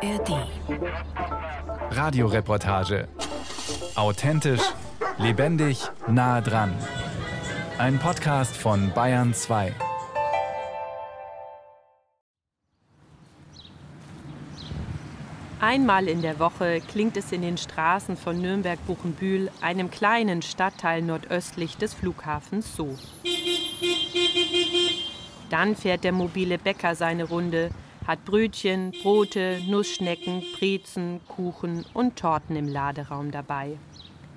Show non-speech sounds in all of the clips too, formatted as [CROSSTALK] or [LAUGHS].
ARD. Radioreportage. Authentisch, lebendig, nah dran. Ein Podcast von Bayern 2. Einmal in der Woche klingt es in den Straßen von Nürnberg-Buchenbühl, einem kleinen Stadtteil nordöstlich des Flughafens, so. Dann fährt der mobile Bäcker seine Runde, hat Brötchen, Brote, Nussschnecken, Brezen, Kuchen und Torten im Laderaum dabei.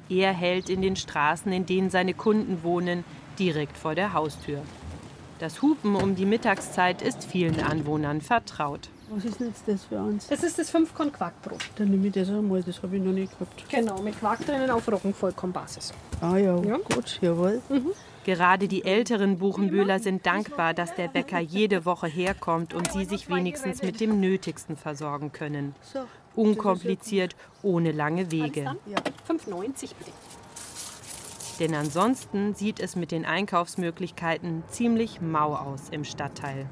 Er hält in den Straßen, in denen seine Kunden wohnen, direkt vor der Haustür. Das Hupen um die Mittagszeit ist vielen Anwohnern vertraut. Was ist denn jetzt das für uns? Das ist das 5 Korn Quarkbrot. Dann nehme ich das einmal, das habe ich noch nicht gehabt. Genau, mit Quark drinnen auf Roggenvollkornbasis. Ah ja, Ja. gut, jawohl. Gerade die älteren Buchenbühler sind dankbar, dass der Bäcker jede Woche herkommt und sie sich wenigstens mit dem Nötigsten versorgen können. Unkompliziert, ohne lange Wege. ja. 5,90 bitte. Denn ansonsten sieht es mit den Einkaufsmöglichkeiten ziemlich mau aus im Stadtteil.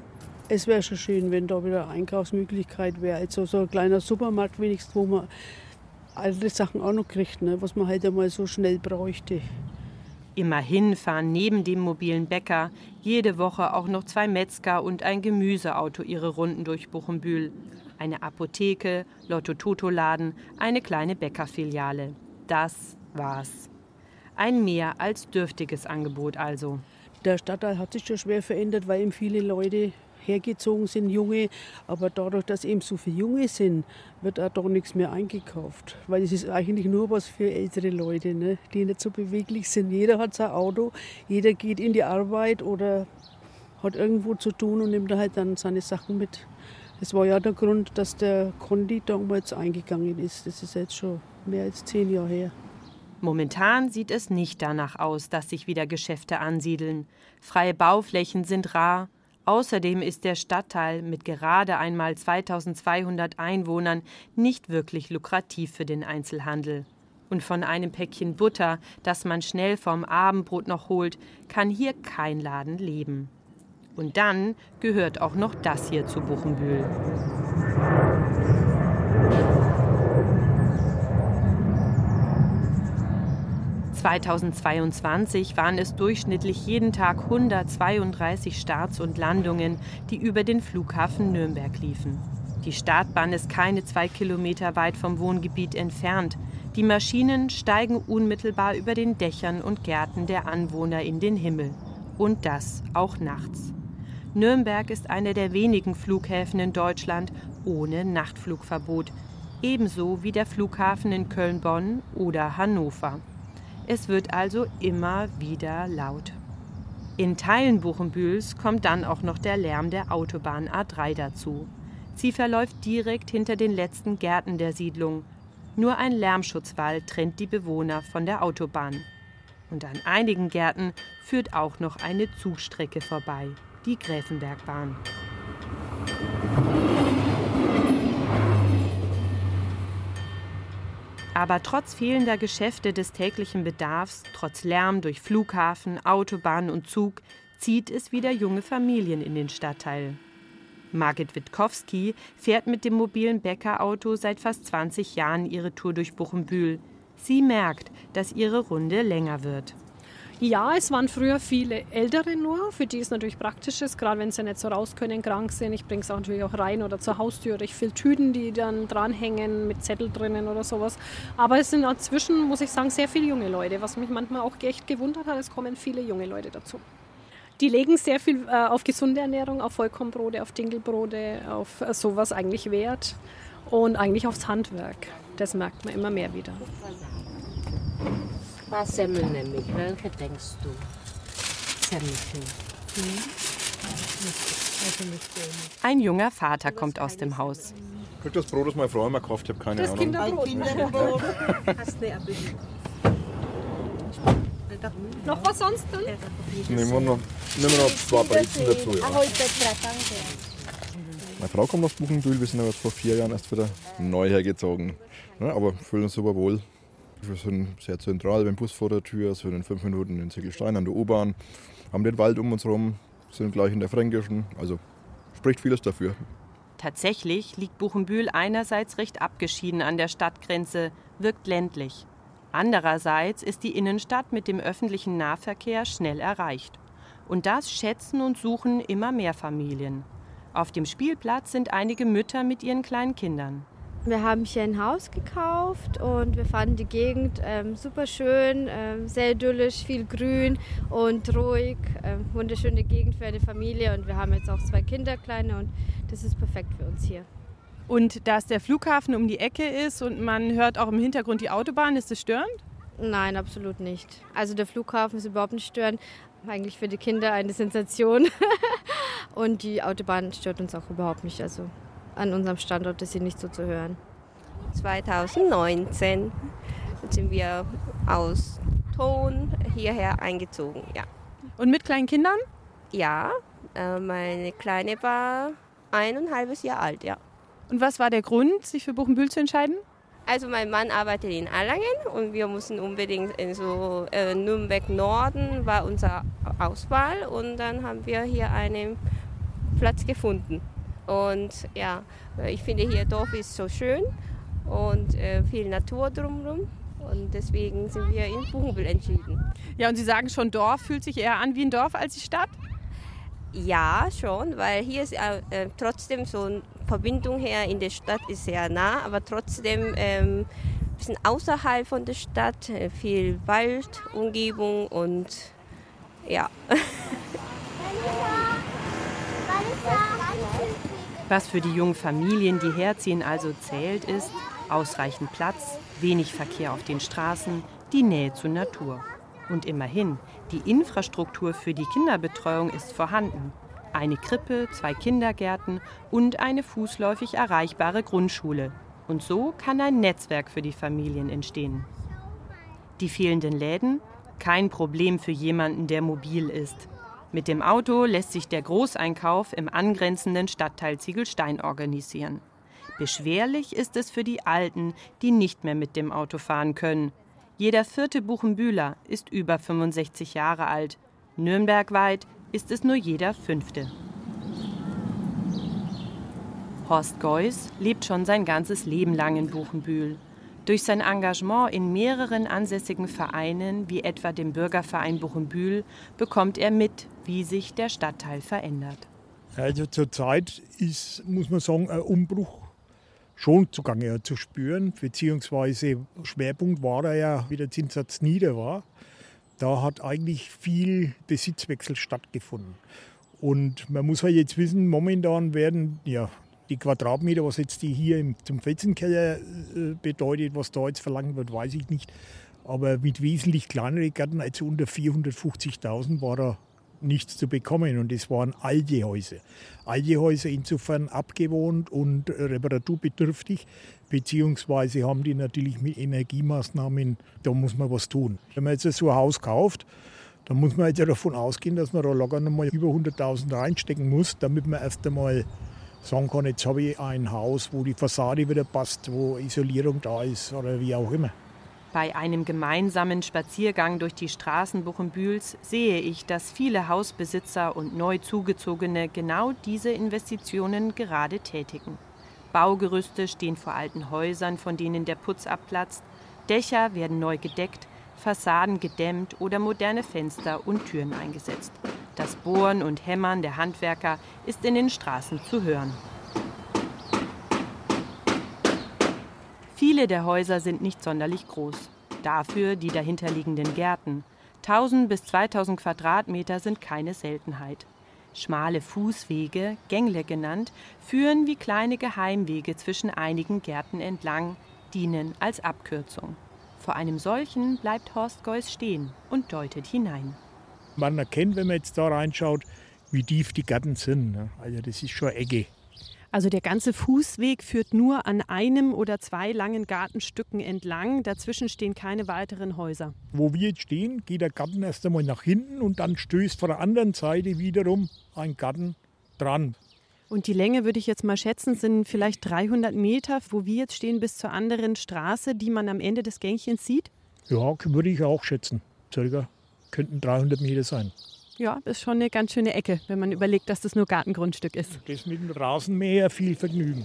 Es wäre schon schön, wenn da wieder Einkaufsmöglichkeit wäre. Also so ein kleiner Supermarkt wenigstens, wo man alte Sachen auch noch kriegt, ne? was man halt einmal so schnell bräuchte. Immerhin fahren neben dem mobilen Bäcker jede Woche auch noch zwei Metzger und ein Gemüseauto ihre Runden durch Buchenbühl. Eine Apotheke, Lotto-Toto-Laden, eine kleine Bäckerfiliale. Das war's. Ein mehr als dürftiges Angebot also. Der Stadtteil hat sich schon schwer verändert, weil eben viele Leute hergezogen sind, Junge. Aber dadurch, dass eben so viele Junge sind, wird auch da nichts mehr eingekauft. Weil es ist eigentlich nur was für ältere Leute, ne? die nicht so beweglich sind. Jeder hat sein Auto, jeder geht in die Arbeit oder hat irgendwo zu tun und nimmt halt dann seine Sachen mit. Das war ja der Grund, dass der Kondi damals eingegangen ist. Das ist jetzt schon mehr als zehn Jahre her. Momentan sieht es nicht danach aus, dass sich wieder Geschäfte ansiedeln. Freie Bauflächen sind rar. Außerdem ist der Stadtteil mit gerade einmal 2200 Einwohnern nicht wirklich lukrativ für den Einzelhandel. Und von einem Päckchen Butter, das man schnell vom Abendbrot noch holt, kann hier kein Laden leben. Und dann gehört auch noch das hier zu Buchenbühl. ...2022 waren es durchschnittlich jeden Tag 132 Starts und Landungen, die über den Flughafen Nürnberg liefen. Die Startbahn ist keine zwei Kilometer weit vom Wohngebiet entfernt. Die Maschinen steigen unmittelbar über den Dächern und Gärten der Anwohner in den Himmel. Und das auch nachts. Nürnberg ist einer der wenigen Flughäfen in Deutschland ohne Nachtflugverbot, ebenso wie der Flughafen in Köln-Bonn oder Hannover. Es wird also immer wieder laut. In Teilen Buchenbühls kommt dann auch noch der Lärm der Autobahn A3 dazu. Sie verläuft direkt hinter den letzten Gärten der Siedlung. Nur ein Lärmschutzwall trennt die Bewohner von der Autobahn. Und an einigen Gärten führt auch noch eine Zugstrecke vorbei, die Gräfenbergbahn. Aber trotz fehlender Geschäfte des täglichen Bedarfs, trotz Lärm durch Flughafen, Autobahn und Zug, zieht es wieder junge Familien in den Stadtteil. Margit Witkowski fährt mit dem mobilen Bäckerauto seit fast 20 Jahren ihre Tour durch Buchenbühl. Sie merkt, dass ihre Runde länger wird. Ja, es waren früher viele Ältere nur, für die es natürlich praktisch ist, gerade wenn sie nicht so raus können, krank sind. Ich bringe es auch natürlich auch rein oder zur Haustür. Ich fülle Tüten, die dann dranhängen mit Zettel drinnen oder sowas. Aber es sind inzwischen, muss ich sagen, sehr viele junge Leute, was mich manchmal auch echt gewundert hat. Es kommen viele junge Leute dazu. Die legen sehr viel äh, auf gesunde Ernährung, auf Vollkornbrote, auf Dinkelbrote, auf äh, sowas eigentlich Wert und eigentlich aufs Handwerk. Das merkt man immer mehr wieder. Paar Semmeln nämlich. Welche denkst du? Semmelchen. Ein junger Vater kommt aus dem Haus. Krieg das Brot, das meine Frau immer gekauft hat, keine Das Ahnung. Kinderbrot. Hast du Appetit? Noch was sonst? Nehmen wir noch, nehmen wir noch zwei Brezen dazu. Ja. Meine Frau kommt aus Buchenbühl, wir sind aber vor vier Jahren erst wieder neu hergezogen. Ja, aber fühlen uns super wohl. Wir sind sehr zentral, beim Bus vor der Tür, sind in fünf Minuten in Ziegelstein an der U-Bahn, haben den Wald um uns herum, sind gleich in der Fränkischen, also spricht vieles dafür. Tatsächlich liegt Buchenbühl einerseits recht abgeschieden an der Stadtgrenze, wirkt ländlich. Andererseits ist die Innenstadt mit dem öffentlichen Nahverkehr schnell erreicht. Und das schätzen und suchen immer mehr Familien. Auf dem Spielplatz sind einige Mütter mit ihren kleinen Kindern. Wir haben hier ein Haus gekauft und wir fanden die Gegend ähm, super schön, ähm, sehr idyllisch, viel Grün und ruhig. Ähm, wunderschöne Gegend für eine Familie und wir haben jetzt auch zwei Kinder, kleine und das ist perfekt für uns hier. Und dass der Flughafen um die Ecke ist und man hört auch im Hintergrund die Autobahn, ist das störend? Nein, absolut nicht. Also der Flughafen ist überhaupt nicht störend. Eigentlich für die Kinder eine Sensation. [LAUGHS] und die Autobahn stört uns auch überhaupt nicht. Also an unserem Standort ist sie nicht so zu hören. 2019 sind wir aus Ton hierher eingezogen, ja. Und mit kleinen Kindern? Ja, äh, meine Kleine war ein und ein halbes Jahr alt, ja. Und was war der Grund, sich für Buchenbühl zu entscheiden? Also mein Mann arbeitet in Erlangen und wir mussten unbedingt in so äh, Nürnberg Norden war unsere Auswahl und dann haben wir hier einen Platz gefunden. Und ja, ich finde hier Dorf ist so schön und äh, viel Natur drumherum. Und deswegen sind wir in Buchenbühl entschieden. Ja, und Sie sagen schon, Dorf fühlt sich eher an wie ein Dorf als die Stadt? Ja, schon, weil hier ist äh, äh, trotzdem so eine Verbindung her in der Stadt ist sehr nah, aber trotzdem ähm, ein bisschen außerhalb von der Stadt, äh, viel Wald, Umgebung und ja. Was für die jungen Familien, die herziehen, also zählt, ist ausreichend Platz, wenig Verkehr auf den Straßen, die Nähe zur Natur. Und immerhin, die Infrastruktur für die Kinderbetreuung ist vorhanden. Eine Krippe, zwei Kindergärten und eine fußläufig erreichbare Grundschule. Und so kann ein Netzwerk für die Familien entstehen. Die fehlenden Läden? Kein Problem für jemanden, der mobil ist. Mit dem Auto lässt sich der Großeinkauf im angrenzenden Stadtteil Ziegelstein organisieren. Beschwerlich ist es für die Alten, die nicht mehr mit dem Auto fahren können. Jeder vierte Buchenbühler ist über 65 Jahre alt. Nürnbergweit ist es nur jeder fünfte. Horst Geuss lebt schon sein ganzes Leben lang in Buchenbühl. Durch sein Engagement in mehreren ansässigen Vereinen, wie etwa dem Bürgerverein Buchenbühl, bekommt er mit, wie sich der Stadtteil verändert. Also zurzeit ist, muss man sagen, ein Umbruch schon zugange zu spüren, beziehungsweise Schwerpunkt war er ja, wie der Zinssatz nieder war. Da hat eigentlich viel Besitzwechsel stattgefunden. Und man muss halt jetzt wissen, momentan werden ja die Quadratmeter, was jetzt die hier im, zum Felsenkeller äh, bedeutet, was da jetzt verlangt wird, weiß ich nicht. Aber mit wesentlich kleineren Gärten, also unter 450.000, war da nichts zu bekommen. Und es waren alte Häuser. Alte Häuser insofern abgewohnt und reparaturbedürftig, beziehungsweise haben die natürlich mit Energiemaßnahmen, da muss man was tun. Wenn man jetzt so ein Haus kauft, dann muss man jetzt davon ausgehen, dass man da locker nochmal über 100.000 reinstecken muss, damit man erst einmal sagen kann, jetzt habe ich ein Haus, wo die Fassade wieder passt, wo Isolierung da ist oder wie auch immer. Bei einem gemeinsamen Spaziergang durch die Straßen Buchenbühls sehe ich, dass viele Hausbesitzer und neu zugezogene genau diese Investitionen gerade tätigen. Baugerüste stehen vor alten Häusern, von denen der Putz abplatzt, Dächer werden neu gedeckt, Fassaden gedämmt oder moderne Fenster und Türen eingesetzt. Das Bohren und Hämmern der Handwerker ist in den Straßen zu hören. Viele der Häuser sind nicht sonderlich groß. Dafür die dahinterliegenden Gärten. 1000 bis 2000 Quadratmeter sind keine Seltenheit. Schmale Fußwege, Gängle genannt, führen wie kleine Geheimwege zwischen einigen Gärten entlang, dienen als Abkürzung. Vor einem solchen bleibt Horst Geuss stehen und deutet hinein. Man erkennt, wenn man jetzt da reinschaut, wie tief die Gärten sind. Ne? Also das ist schon Ecke. Also der ganze Fußweg führt nur an einem oder zwei langen Gartenstücken entlang. Dazwischen stehen keine weiteren Häuser. Wo wir jetzt stehen, geht der Garten erst einmal nach hinten und dann stößt von der anderen Seite wiederum ein Garten dran. Und die Länge würde ich jetzt mal schätzen, sind vielleicht 300 Meter, wo wir jetzt stehen, bis zur anderen Straße, die man am Ende des Gängchens sieht? Ja, würde ich auch schätzen. Circa könnten 300 Meter sein. Ja, das ist schon eine ganz schöne Ecke, wenn man überlegt, dass das nur Gartengrundstück ist. Das mit dem Rasenmäher viel Vergnügen.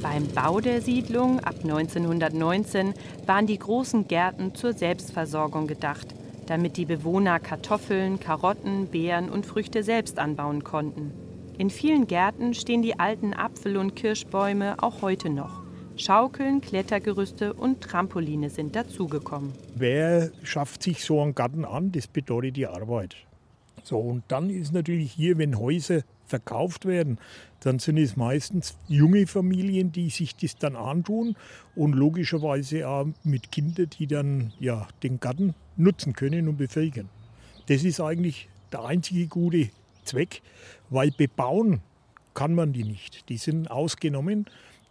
Beim Bau der Siedlung ab 1919 waren die großen Gärten zur Selbstversorgung gedacht, damit die Bewohner Kartoffeln, Karotten, Beeren und Früchte selbst anbauen konnten. In vielen Gärten stehen die alten Apfel- und Kirschbäume auch heute noch. Schaukeln, Klettergerüste und Trampoline sind dazugekommen. Wer schafft sich so einen Garten an? Das bedeutet die Arbeit. So, und dann ist natürlich hier, wenn Häuser verkauft werden, dann sind es meistens junge Familien, die sich das dann antun und logischerweise auch mit Kindern, die dann ja, den Garten nutzen können und befähigen. Das ist eigentlich der einzige gute Zweck, weil bebauen kann man die nicht. Die sind ausgenommen,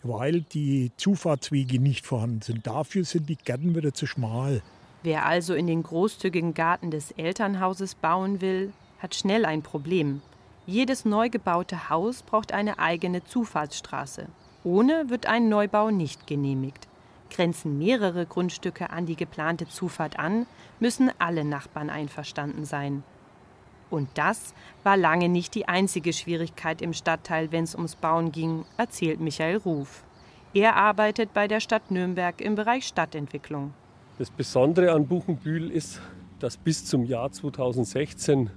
weil die Zufahrtswege nicht vorhanden sind. Dafür sind die Gärten wieder zu schmal. Wer also in den großzügigen Garten des Elternhauses bauen will, hat schnell ein Problem. Jedes neu gebaute Haus braucht eine eigene Zufahrtsstraße. Ohne wird ein Neubau nicht genehmigt. Grenzen mehrere Grundstücke an die geplante Zufahrt an, müssen alle Nachbarn einverstanden sein. Und das war lange nicht die einzige Schwierigkeit im Stadtteil, wenn es ums Bauen ging, erzählt Michael Ruf. Er arbeitet bei der Stadt Nürnberg im Bereich Stadtentwicklung. Das Besondere an Buchenbühl ist, dass bis zum Jahr 2016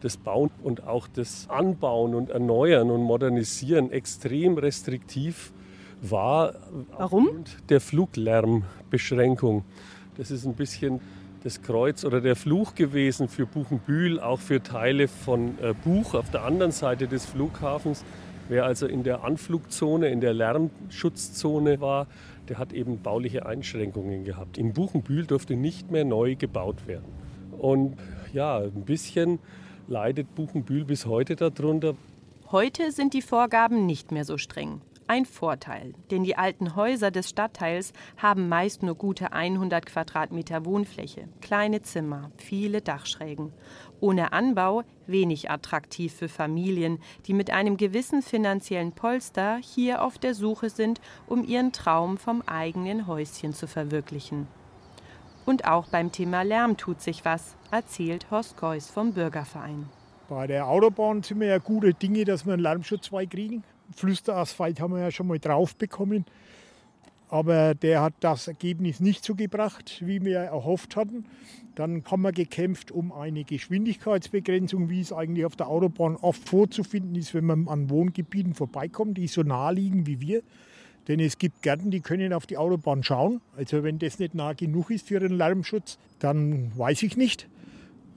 das Bauen und auch das Anbauen und Erneuern und Modernisieren extrem restriktiv war. Warum? Der Fluglärmbeschränkung. Das ist ein bisschen das Kreuz oder der Fluch gewesen für Buchenbühl, auch für Teile von äh, Buch auf der anderen Seite des Flughafens. Wer also in der Anflugzone, in der Lärmschutzzone war, der hat eben bauliche Einschränkungen gehabt. In Buchenbühl durfte nicht mehr neu gebaut werden. Und ja, ein bisschen leidet Buchenbühl bis heute darunter. Heute sind die Vorgaben nicht mehr so streng. Ein Vorteil, denn die alten Häuser des Stadtteils haben meist nur gute 100 Quadratmeter Wohnfläche, kleine Zimmer, viele Dachschrägen. Ohne Anbau wenig attraktiv für Familien, die mit einem gewissen finanziellen Polster hier auf der Suche sind, um ihren Traum vom eigenen Häuschen zu verwirklichen. Und auch beim Thema Lärm tut sich was, erzählt Horst Geuss vom Bürgerverein. Bei der Autobahn sind wir ja gute Dinge, dass wir einen Lärmschutzwall kriegen. Flüsterasphalt haben wir ja schon mal drauf bekommen. Aber der hat das Ergebnis nicht so gebracht, wie wir erhofft hatten. Dann haben wir gekämpft um eine Geschwindigkeitsbegrenzung, wie es eigentlich auf der Autobahn oft vorzufinden ist, wenn man an Wohngebieten vorbeikommt, die so nah liegen wie wir. Denn es gibt Gärten, die können auf die Autobahn schauen. Also wenn das nicht nah genug ist für den Lärmschutz, dann weiß ich nicht.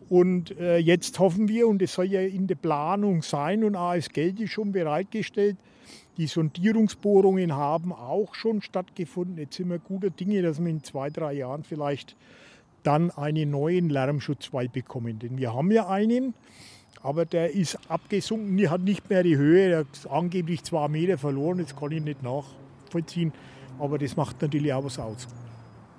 Und äh, jetzt hoffen wir, und es soll ja in der Planung sein, und AS Geld ist schon bereitgestellt, die Sondierungsbohrungen haben auch schon stattgefunden. Jetzt sind wir guter Dinge, dass wir in zwei, drei Jahren vielleicht dann einen neuen Lärmschutzwall bekommen. Denn wir haben ja einen, aber der ist abgesunken, der hat nicht mehr die Höhe, der hat angeblich zwei Meter verloren, das kann ich nicht nachvollziehen, aber das macht natürlich auch was aus.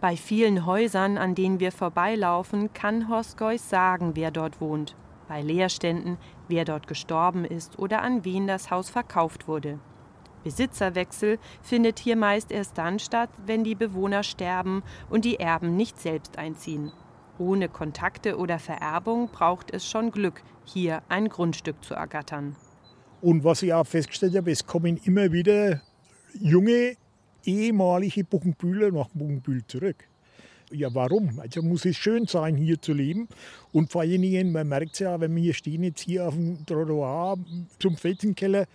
Bei vielen Häusern, an denen wir vorbeilaufen, kann Horst Geuss sagen, wer dort wohnt. Bei Leerständen, wer dort gestorben ist oder an wen das Haus verkauft wurde. Besitzerwechsel findet hier meist erst dann statt, wenn die Bewohner sterben und die Erben nicht selbst einziehen. Ohne Kontakte oder Vererbung braucht es schon Glück, hier ein Grundstück zu ergattern. Und was ich auch festgestellt habe, es kommen immer wieder junge, ehemalige Buchenbühler nach Buchenbühl zurück. Ja, warum? Also muss es schön sein, hier zu leben. Und vor allen Dingen, man merkt es ja, wenn wir stehen jetzt hier auf dem Trottoir zum Felsenkeller,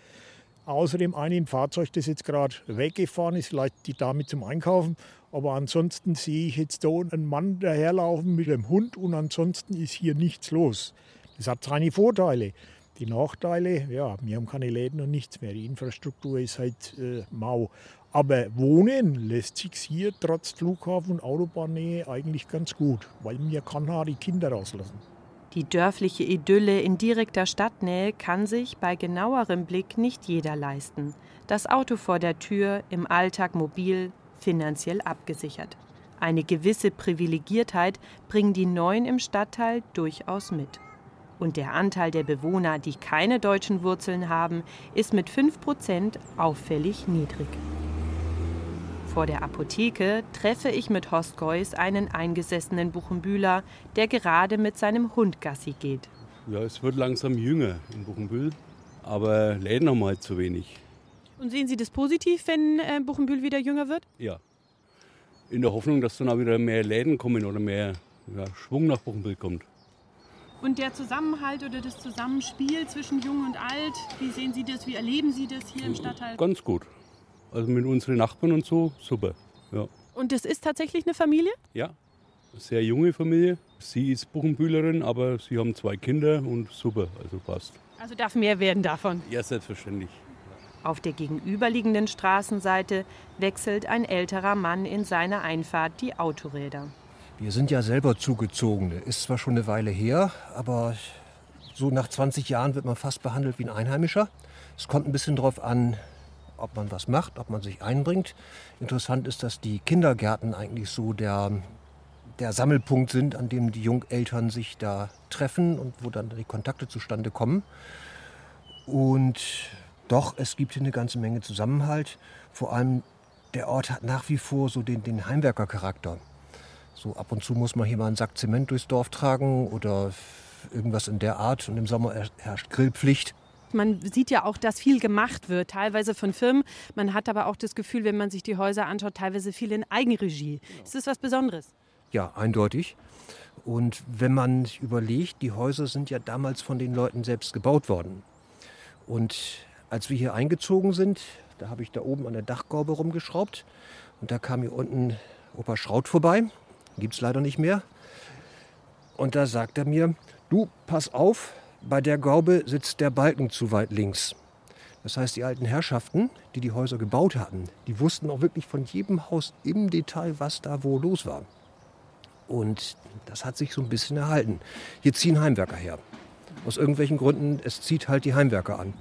außer dem einen Fahrzeug, das jetzt gerade weggefahren ist, vielleicht die Dame zum Einkaufen. Aber ansonsten sehe ich jetzt da einen Mann daherlaufen mit einem Hund und ansonsten ist hier nichts los. Das hat seine Vorteile. Die Nachteile, ja, wir haben keine Läden und nichts mehr. Die Infrastruktur ist halt äh, mau. Aber wohnen lässt sich hier trotz Flughafen und Autobahnnähe eigentlich ganz gut, weil mir kann da die Kinder rauslassen. Die dörfliche Idylle in direkter Stadtnähe kann sich bei genauerem Blick nicht jeder leisten. Das Auto vor der Tür, im Alltag mobil, finanziell abgesichert. Eine gewisse Privilegiertheit bringen die Neuen im Stadtteil durchaus mit. Und der Anteil der Bewohner, die keine deutschen Wurzeln haben, ist mit 5% auffällig niedrig. Vor der Apotheke treffe ich mit Horst Geuss einen eingesessenen Buchenbühler, der gerade mit seinem Hund Gassi geht. Ja, es wird langsam jünger in Buchenbühl, aber Läden haben halt zu wenig. Und sehen Sie das positiv, wenn äh, Buchenbühl wieder jünger wird? Ja. In der Hoffnung, dass dann auch wieder mehr Läden kommen oder mehr ja, Schwung nach Buchenbühl kommt. Und der Zusammenhalt oder das Zusammenspiel zwischen Jung und Alt, wie sehen Sie das, wie erleben Sie das hier im Stadtteil? Ganz gut. Also mit unseren Nachbarn und so, super. Ja. Und das ist tatsächlich eine Familie? Ja, eine sehr junge Familie. Sie ist Buchenbühlerin, aber sie haben zwei Kinder und super, also passt. Also darf mehr werden davon? Ja, selbstverständlich. Auf der gegenüberliegenden Straßenseite wechselt ein älterer Mann in seiner Einfahrt die Autoräder. Wir sind ja selber Zugezogene. Ist zwar schon eine Weile her, aber so nach 20 Jahren wird man fast behandelt wie ein Einheimischer. Es kommt ein bisschen darauf an, ob man was macht, ob man sich einbringt. Interessant ist, dass die Kindergärten eigentlich so der, der Sammelpunkt sind, an dem die Jungeltern sich da treffen und wo dann die Kontakte zustande kommen. Und doch, es gibt hier eine ganze Menge Zusammenhalt. Vor allem der Ort hat nach wie vor so den, den Heimwerkercharakter. So ab und zu muss man hier mal einen Sack Zement durchs Dorf tragen oder irgendwas in der Art. Und im Sommer herrscht Grillpflicht. Man sieht ja auch, dass viel gemacht wird, teilweise von Firmen. Man hat aber auch das Gefühl, wenn man sich die Häuser anschaut, teilweise viel in Eigenregie. Ist das was Besonderes? Ja, eindeutig. Und wenn man überlegt, die Häuser sind ja damals von den Leuten selbst gebaut worden. Und als wir hier eingezogen sind, da habe ich da oben an der Dachgaube rumgeschraubt. Und da kam hier unten Opa Schraut vorbei gibt es leider nicht mehr. Und da sagt er mir, du, pass auf, bei der Gaube sitzt der Balken zu weit links. Das heißt, die alten Herrschaften, die die Häuser gebaut hatten, die wussten auch wirklich von jedem Haus im Detail, was da wo los war. Und das hat sich so ein bisschen erhalten. Hier ziehen Heimwerker her. Aus irgendwelchen Gründen, es zieht halt die Heimwerker an.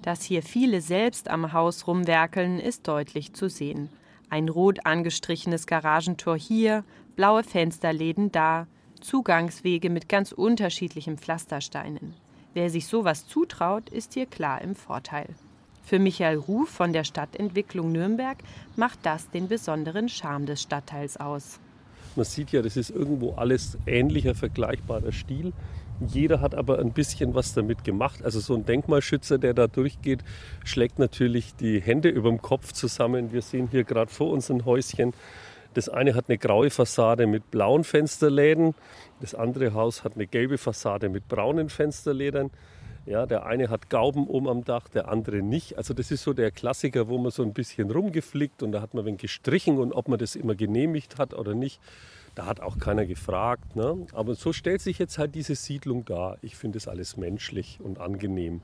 Dass hier viele selbst am Haus rumwerkeln, ist deutlich zu sehen. Ein rot angestrichenes Garagentor hier, blaue Fensterläden da, Zugangswege mit ganz unterschiedlichen Pflastersteinen. Wer sich sowas zutraut, ist hier klar im Vorteil. Für Michael Ruf von der Stadtentwicklung Nürnberg macht das den besonderen Charme des Stadtteils aus. Man sieht ja, das ist irgendwo alles ähnlicher, vergleichbarer Stil. Jeder hat aber ein bisschen was damit gemacht. Also so ein Denkmalschützer, der da durchgeht, schlägt natürlich die Hände über dem Kopf zusammen. Wir sehen hier gerade vor uns ein Häuschen. Das eine hat eine graue Fassade mit blauen Fensterläden. Das andere Haus hat eine gelbe Fassade mit braunen Fensterlädern. Ja, der eine hat Gauben oben am Dach, der andere nicht. Also das ist so der Klassiker, wo man so ein bisschen rumgeflickt und da hat man wenig gestrichen und ob man das immer genehmigt hat oder nicht. Da hat auch keiner gefragt. Ne? Aber so stellt sich jetzt halt diese Siedlung dar. Ich finde es alles menschlich und angenehm.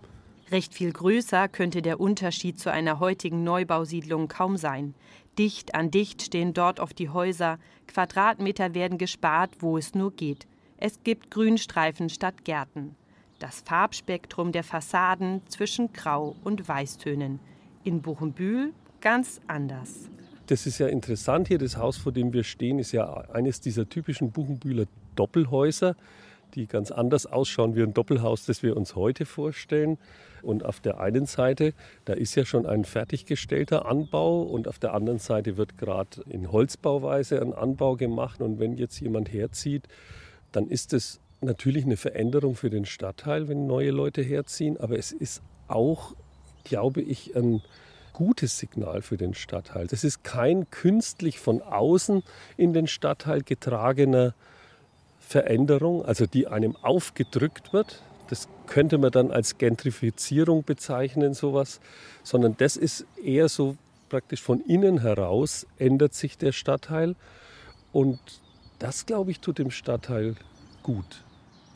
Recht viel größer könnte der Unterschied zu einer heutigen Neubausiedlung kaum sein. Dicht an dicht stehen dort oft die Häuser, Quadratmeter werden gespart, wo es nur geht. Es gibt Grünstreifen statt Gärten. Das Farbspektrum der Fassaden zwischen Grau und Weißtönen. In Buchenbühl ganz anders. Das ist ja interessant hier. Das Haus, vor dem wir stehen, ist ja eines dieser typischen Buchenbühler Doppelhäuser, die ganz anders ausschauen wie ein Doppelhaus, das wir uns heute vorstellen. Und auf der einen Seite, da ist ja schon ein fertiggestellter Anbau und auf der anderen Seite wird gerade in Holzbauweise ein Anbau gemacht. Und wenn jetzt jemand herzieht, dann ist es natürlich eine Veränderung für den Stadtteil, wenn neue Leute herziehen. Aber es ist auch, glaube ich, ein gutes Signal für den Stadtteil. Das ist kein künstlich von außen in den Stadtteil getragener Veränderung, also die einem aufgedrückt wird. Das könnte man dann als Gentrifizierung bezeichnen, sowas, sondern das ist eher so praktisch von innen heraus ändert sich der Stadtteil und das, glaube ich, tut dem Stadtteil gut.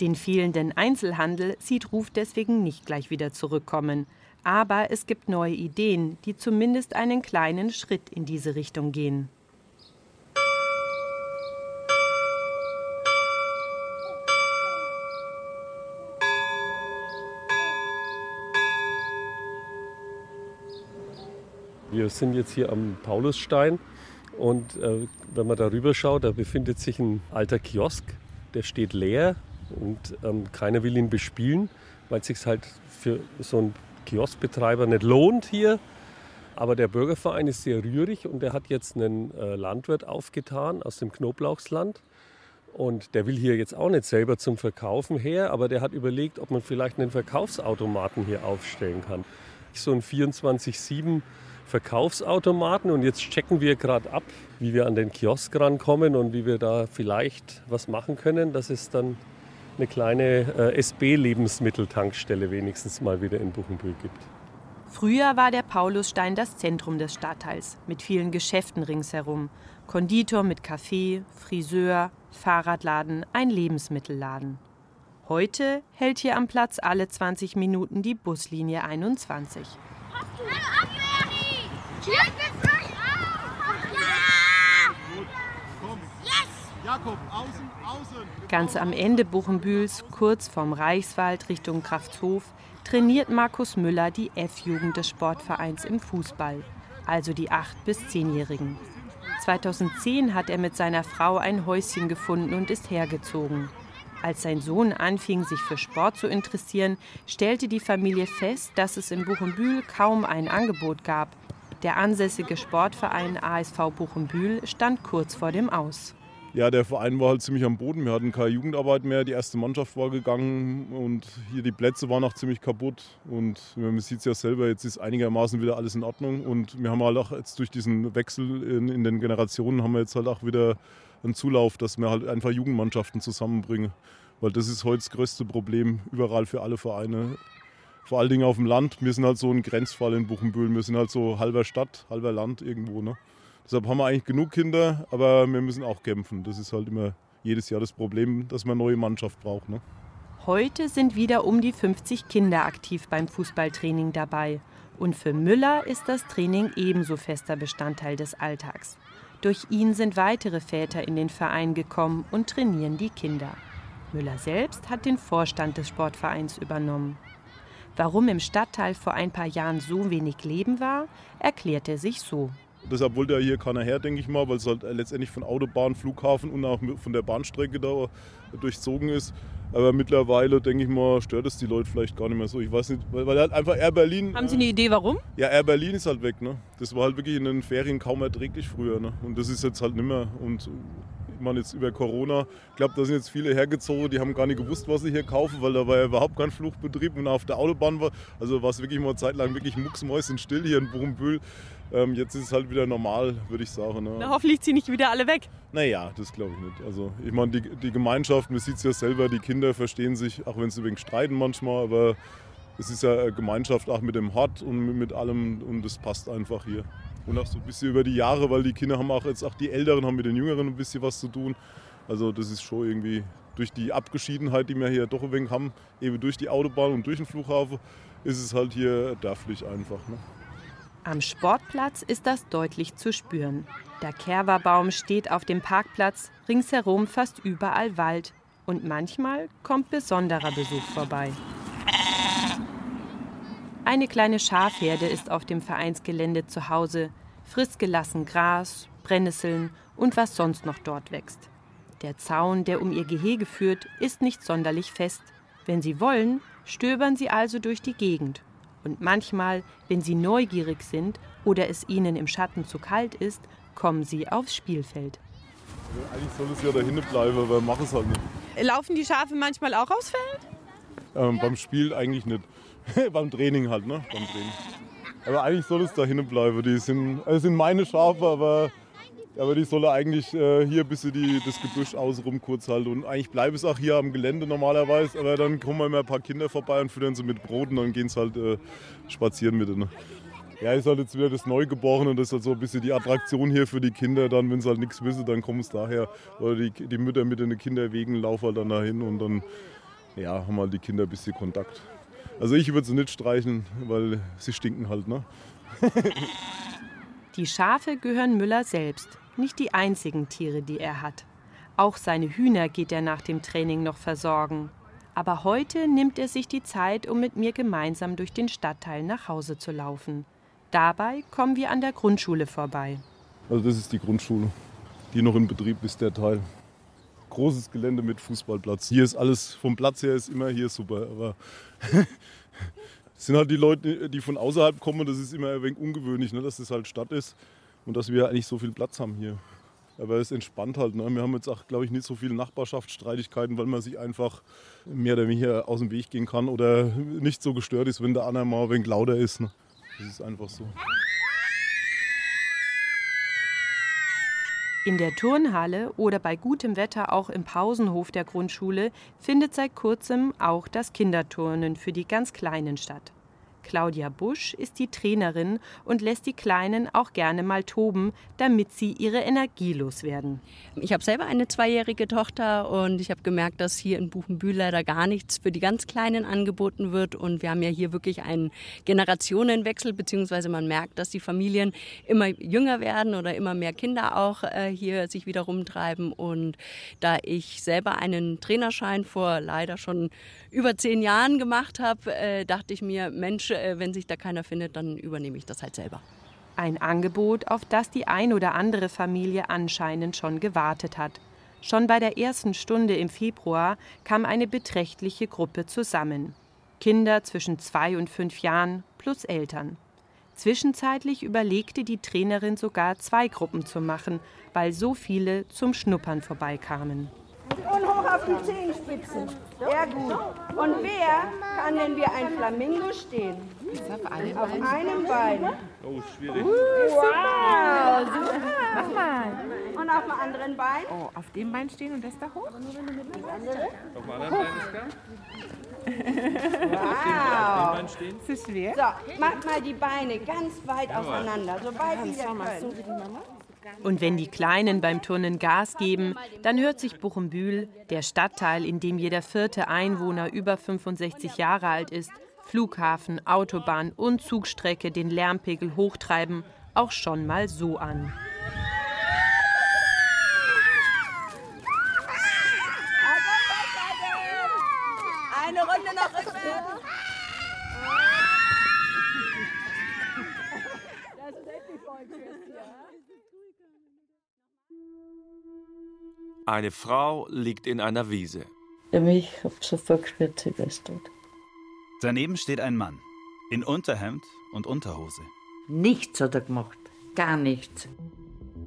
Den fehlenden Einzelhandel sieht Ruf deswegen nicht gleich wieder zurückkommen. Aber es gibt neue Ideen, die zumindest einen kleinen Schritt in diese Richtung gehen. Wir sind jetzt hier am Paulusstein und äh, wenn man darüber schaut, da befindet sich ein alter Kiosk, der steht leer und ähm, keiner will ihn bespielen, weil es sich halt für so einen Kioskbetreiber nicht lohnt hier. Aber der Bürgerverein ist sehr rührig und der hat jetzt einen äh, Landwirt aufgetan aus dem Knoblauchsland. Und der will hier jetzt auch nicht selber zum Verkaufen her, aber der hat überlegt, ob man vielleicht einen Verkaufsautomaten hier aufstellen kann. So ein 24-7 Verkaufsautomaten und jetzt checken wir gerade ab, wie wir an den Kiosk rankommen und wie wir da vielleicht was machen können, dass es dann eine kleine äh, SB-Lebensmitteltankstelle wenigstens mal wieder in Buchenbühl gibt. Früher war der Paulusstein das Zentrum des Stadtteils mit vielen Geschäften ringsherum. Konditor mit Café, Friseur, Fahrradladen, ein Lebensmittelladen. Heute hält hier am Platz alle 20 Minuten die Buslinie 21. Ganz am Ende Buchenbühls, kurz vorm Reichswald Richtung Kraftshof, trainiert Markus Müller die F-Jugend des Sportvereins im Fußball, also die 8- bis 10-Jährigen. 2010 hat er mit seiner Frau ein Häuschen gefunden und ist hergezogen. Als sein Sohn anfing, sich für Sport zu interessieren, stellte die Familie fest, dass es in Buchenbühl kaum ein Angebot gab. Der ansässige Sportverein ASV Buchenbühl stand kurz vor dem Aus ja, der Verein war halt ziemlich am Boden. Wir hatten keine Jugendarbeit mehr. Die erste Mannschaft war gegangen und hier die Plätze waren auch ziemlich kaputt. Und man sieht es ja selber, jetzt ist einigermaßen wieder alles in Ordnung. Und wir haben halt auch jetzt durch diesen Wechsel in, in den Generationen haben wir jetzt halt auch wieder einen Zulauf, dass wir halt einfach Jugendmannschaften zusammenbringen. Weil das ist heute das größte Problem überall für alle Vereine. Vor allen Dingen auf dem Land. Wir sind halt so ein Grenzfall in Buchenbühl. Wir sind halt so halber Stadt, halber Land irgendwo. Ne? Deshalb haben wir eigentlich genug Kinder, aber wir müssen auch kämpfen. Das ist halt immer jedes Jahr das Problem, dass man eine neue Mannschaft braucht. Ne? Heute sind wieder um die 50 Kinder aktiv beim Fußballtraining dabei. Und für Müller ist das Training ebenso fester Bestandteil des Alltags. Durch ihn sind weitere Väter in den Verein gekommen und trainieren die Kinder. Müller selbst hat den Vorstand des Sportvereins übernommen. Warum im Stadtteil vor ein paar Jahren so wenig Leben war, erklärt er sich so. Deshalb wollte ja hier keiner her, denke ich mal, weil es halt letztendlich von Autobahn, Flughafen und auch von der Bahnstrecke da durchzogen ist. Aber mittlerweile, denke ich mal, stört es die Leute vielleicht gar nicht mehr so. Ich weiß nicht, weil, weil halt einfach Air Berlin. Haben Sie eine Idee, warum? Ja, Air Berlin ist halt weg. Ne? Das war halt wirklich in den Ferien kaum erträglich früher. Ne? Und das ist jetzt halt nicht mehr. Und ich meine, jetzt über Corona, ich glaube, da sind jetzt viele hergezogen, die haben gar nicht gewusst, was sie hier kaufen, weil da war ja überhaupt kein Fluchtbetrieb und auf der Autobahn war. Also war es wirklich mal eine Zeit lang wirklich mucksmäuschenstill hier in Buchenbühl. Ähm, jetzt ist es halt wieder normal, würde ich sagen. Ne? Na, hoffentlich ziehen nicht wieder alle weg. Naja, das glaube ich nicht. Also ich meine, die, die Gemeinschaft, man sieht es ja selber, die Kinder verstehen sich, auch wenn sie wegen streiten manchmal, aber es ist ja eine Gemeinschaft auch mit dem Hort und mit allem und das passt einfach hier. Und auch so ein bisschen über die Jahre, weil die Kinder haben auch jetzt auch die Älteren haben mit den Jüngeren ein bisschen was zu tun. Also das ist schon irgendwie durch die Abgeschiedenheit, die wir hier doch ein wenig haben, eben durch die Autobahn und durch den Flughafen, ist es halt hier dörflich einfach. Ne? Am Sportplatz ist das deutlich zu spüren. Der Kerberbaum steht auf dem Parkplatz, ringsherum fast überall Wald und manchmal kommt besonderer Besuch vorbei. Eine kleine Schafherde ist auf dem Vereinsgelände zu Hause, frisst gelassen Gras, Brennnesseln und was sonst noch dort wächst. Der Zaun, der um ihr Gehege führt, ist nicht sonderlich fest. Wenn sie wollen, stöbern sie also durch die Gegend. Und manchmal, wenn sie neugierig sind oder es ihnen im Schatten zu kalt ist, kommen sie aufs Spielfeld. Ja, eigentlich soll es ja dahin bleiben, aber machen es halt nicht. Laufen die Schafe manchmal auch aufs Feld? Ähm, beim Spiel eigentlich nicht. [LAUGHS] beim Training halt, ne? Beim Training. Aber eigentlich soll es da hinten bleiben. Die sind, also sind meine Schafe, aber, aber die sollen eigentlich äh, hier ein bisschen die, das Gebüsch außenrum kurz halten. Und eigentlich bleibe es auch hier am Gelände normalerweise, aber dann kommen immer ein paar Kinder vorbei und füttern sie mit Brot und dann gehen sie halt äh, spazieren mit ihnen. Ja, ist halt jetzt wieder das Neugeborene das ist halt so ein bisschen die Attraktion hier für die Kinder. Dann, wenn sie halt nichts wissen, dann kommen es daher. Oder die, die Mütter mit den Kinderwegen laufen halt dann dahin und dann ja, haben halt die Kinder ein bisschen Kontakt. Also ich würde sie nicht streichen, weil sie stinken halt. Ne? [LAUGHS] die Schafe gehören Müller selbst, nicht die einzigen Tiere, die er hat. Auch seine Hühner geht er nach dem Training noch versorgen. Aber heute nimmt er sich die Zeit, um mit mir gemeinsam durch den Stadtteil nach Hause zu laufen. Dabei kommen wir an der Grundschule vorbei. Also das ist die Grundschule, die noch in Betrieb ist, der Teil. Großes Gelände mit Fußballplatz. Hier ist alles, vom Platz her ist immer hier super. Aber Es [LAUGHS] sind halt die Leute, die von außerhalb kommen, das ist immer ein wenig ungewöhnlich, ne, dass es halt Stadt ist und dass wir eigentlich so viel Platz haben hier. Aber es entspannt halt. Ne? Wir haben jetzt auch, glaube ich, nicht so viele Nachbarschaftsstreitigkeiten, weil man sich einfach mehr oder weniger aus dem Weg gehen kann oder nicht so gestört ist, wenn der andere mal ein wenig lauter ist. Ne? Das ist einfach so. In der Turnhalle oder bei gutem Wetter auch im Pausenhof der Grundschule findet seit kurzem auch das Kinderturnen für die ganz Kleinen statt. Claudia Busch ist die Trainerin und lässt die Kleinen auch gerne mal toben, damit sie ihre Energie loswerden. Ich habe selber eine zweijährige Tochter und ich habe gemerkt, dass hier in Buchenbühl leider gar nichts für die ganz Kleinen angeboten wird. Und wir haben ja hier wirklich einen Generationenwechsel, beziehungsweise man merkt, dass die Familien immer jünger werden oder immer mehr Kinder auch äh, hier sich wieder rumtreiben. Und da ich selber einen Trainerschein vor leider schon über zehn Jahren gemacht habe, äh, dachte ich mir, Mensch, wenn sich da keiner findet, dann übernehme ich das halt selber. Ein Angebot, auf das die ein oder andere Familie anscheinend schon gewartet hat. Schon bei der ersten Stunde im Februar kam eine beträchtliche Gruppe zusammen. Kinder zwischen zwei und fünf Jahren plus Eltern. Zwischenzeitlich überlegte die Trainerin sogar zwei Gruppen zu machen, weil so viele zum Schnuppern vorbeikamen. Die Zehenspitzen. Sehr gut. Und wer kann denn wie ein Flamingo stehen? Auf einem, auf einem Bein. Oh, schwierig. Wow, super. Mach mal. Und auf dem anderen Bein? Oh, auf dem Bein stehen und das da hoch? Auf dem anderen Bein ist gar? Wow. Bein stehen? Ist das schwer? So, macht mal die Beine ganz weit auseinander, so weit wie die? Und wenn die Kleinen beim Turnen Gas geben, dann hört sich Buchenbühl, der Stadtteil, in dem jeder vierte Einwohner über 65 Jahre alt ist, Flughafen, Autobahn und Zugstrecke den Lärmpegel hochtreiben, auch schon mal so an. Eine Runde noch rückwärts. Das ist echt nicht voll Eine Frau liegt in einer Wiese. Ja, mich hab sofort gespürt, sie ist tot. Daneben steht ein Mann. In Unterhemd und Unterhose. Nichts hat er gemacht. Gar nichts.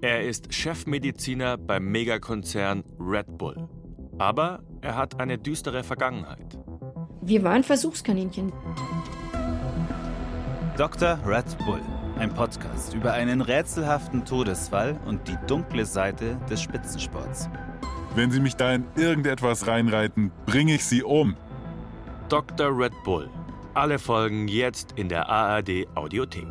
Er ist Chefmediziner beim Megakonzern Red Bull. Aber er hat eine düstere Vergangenheit. Wir waren Versuchskaninchen. Dr. Red Bull. Ein Podcast über einen rätselhaften Todesfall und die dunkle Seite des Spitzensports. Wenn Sie mich da in irgendetwas reinreiten, bringe ich Sie um. Dr. Red Bull. Alle Folgen jetzt in der ARD Audiothek.